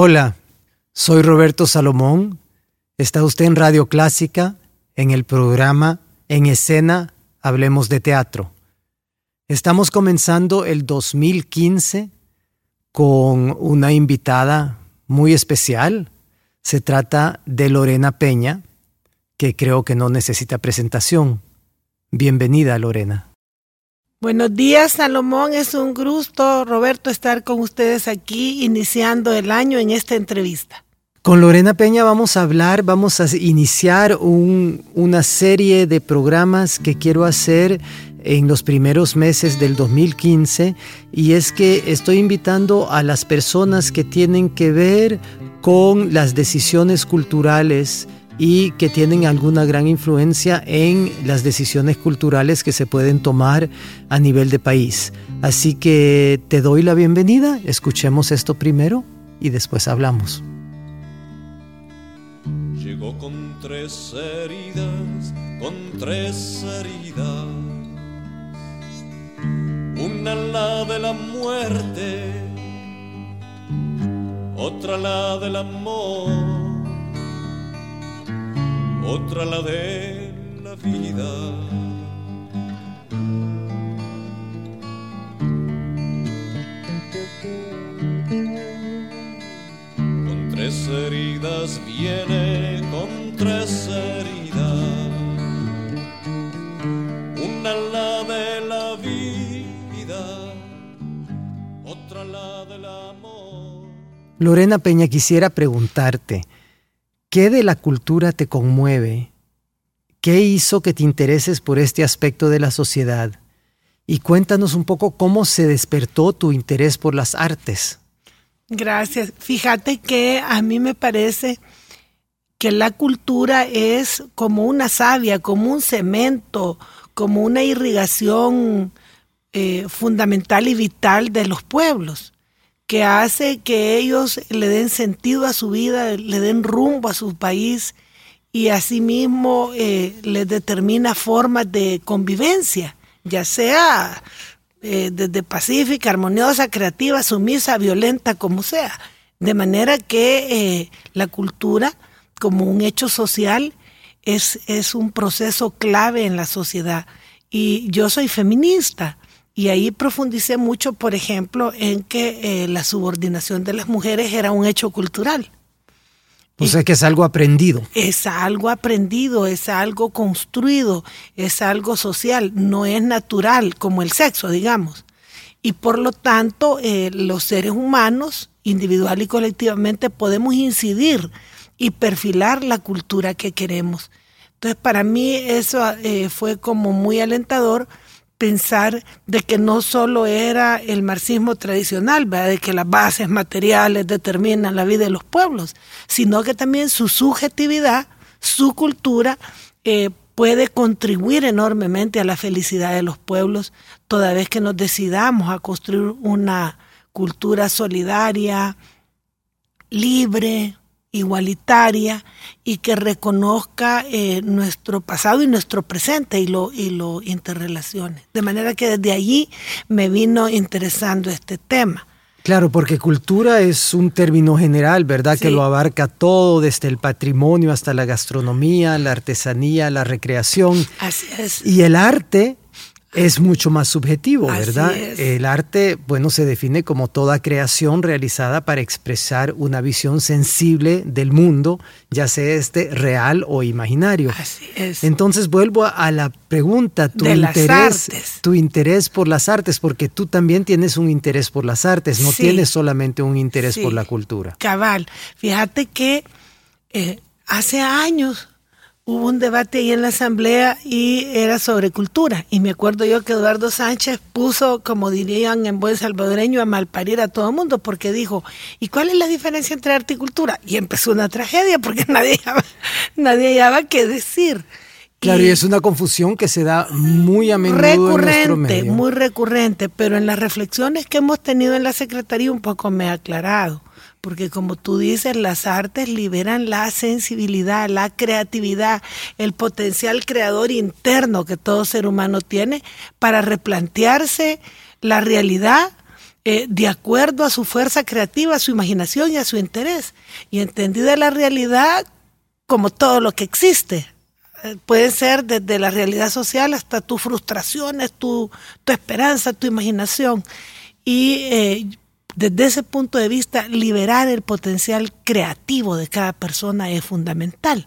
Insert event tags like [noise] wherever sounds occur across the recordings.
Hola, soy Roberto Salomón. Está usted en Radio Clásica, en el programa En Escena, Hablemos de Teatro. Estamos comenzando el 2015 con una invitada muy especial. Se trata de Lorena Peña, que creo que no necesita presentación. Bienvenida, Lorena. Buenos días, Salomón. Es un gusto, Roberto, estar con ustedes aquí iniciando el año en esta entrevista. Con Lorena Peña vamos a hablar, vamos a iniciar una serie de programas que quiero hacer en los primeros meses del 2015 y es que estoy invitando a las personas que tienen que ver con las decisiones culturales y que tienen alguna gran influencia en las decisiones culturales que se pueden tomar a nivel de país. Así que te doy la bienvenida, escuchemos esto primero y después hablamos. Llegó con tres heridas, con tres heridas. Una la de la muerte, otra la del amor otra la de la vida. Con tres heridas viene, con tres heridas. Una la de la vida, otra la del amor. Lorena Peña, quisiera preguntarte, ¿Qué de la cultura te conmueve? ¿Qué hizo que te intereses por este aspecto de la sociedad? Y cuéntanos un poco cómo se despertó tu interés por las artes. Gracias. Fíjate que a mí me parece que la cultura es como una savia, como un cemento, como una irrigación eh, fundamental y vital de los pueblos que hace que ellos le den sentido a su vida, le den rumbo a su país y asimismo eh, les determina formas de convivencia, ya sea eh, desde pacífica, armoniosa, creativa, sumisa, violenta, como sea. De manera que eh, la cultura, como un hecho social, es, es un proceso clave en la sociedad. Y yo soy feminista. Y ahí profundicé mucho, por ejemplo, en que eh, la subordinación de las mujeres era un hecho cultural. O sea que es algo aprendido. Es algo aprendido, es algo construido, es algo social, no es natural como el sexo, digamos. Y por lo tanto, eh, los seres humanos, individual y colectivamente, podemos incidir y perfilar la cultura que queremos. Entonces, para mí eso eh, fue como muy alentador pensar de que no solo era el marxismo tradicional, de que las bases materiales determinan la vida de los pueblos, sino que también su subjetividad, su cultura, eh, puede contribuir enormemente a la felicidad de los pueblos, toda vez que nos decidamos a construir una cultura solidaria, libre, igualitaria y que reconozca eh, nuestro pasado y nuestro presente y lo, y lo interrelacione. De manera que desde allí me vino interesando este tema. Claro, porque cultura es un término general, ¿verdad? Que lo abarca todo, desde el patrimonio hasta la gastronomía, la artesanía, la recreación. Así es. Y el arte es mucho más subjetivo, Así ¿verdad? es. El arte, bueno, se define como toda creación realizada para expresar una visión sensible del mundo, ya sea este real o imaginario. Así es. Entonces vuelvo a- la pregunta, tu De las interés, artes. tu interés por las artes, porque tú también tienes un interés por las artes, no Sí. tienes solamente un interés Sí. por la cultura. Cabal. Fíjate que eh, hace años hubo un debate ahí en la asamblea y era sobre cultura. Y me acuerdo yo que Eduardo Sánchez puso, como dirían en buen salvadoreño, a malparir a todo el mundo porque dijo, ¿y cuál es la diferencia entre arte y cultura? Y empezó una tragedia porque [laughs] nadie hallaba, nadie hallaba qué decir. Claro, y es una confusión que se da muy a menudo en recurrente, medio. muy recurrente, pero en las reflexiones que hemos tenido en la Secretaría un poco me ha aclarado, porque como tú dices, las artes liberan la sensibilidad, la creatividad, el potencial creador interno que todo ser humano tiene para replantearse la realidad eh, de acuerdo a su fuerza creativa, a su imaginación y a su interés. Y entendida la realidad como todo lo que existe, pueden ser desde la realidad social hasta tus frustraciones, tu, tu esperanza, tu imaginación. Y eh, desde ese punto de vista, liberar el potencial creativo de cada persona es fundamental.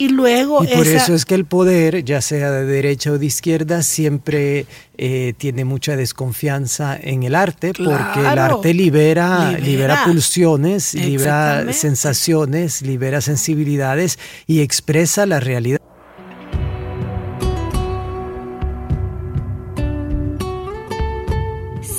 Y luego Y por esa- eso es que el poder, ya sea de derecha o de izquierda, siempre eh, tiene mucha desconfianza en el arte, porque el arte libera, libera, Libera. pulsiones, libera sensaciones, libera sensibilidades y expresa la realidad.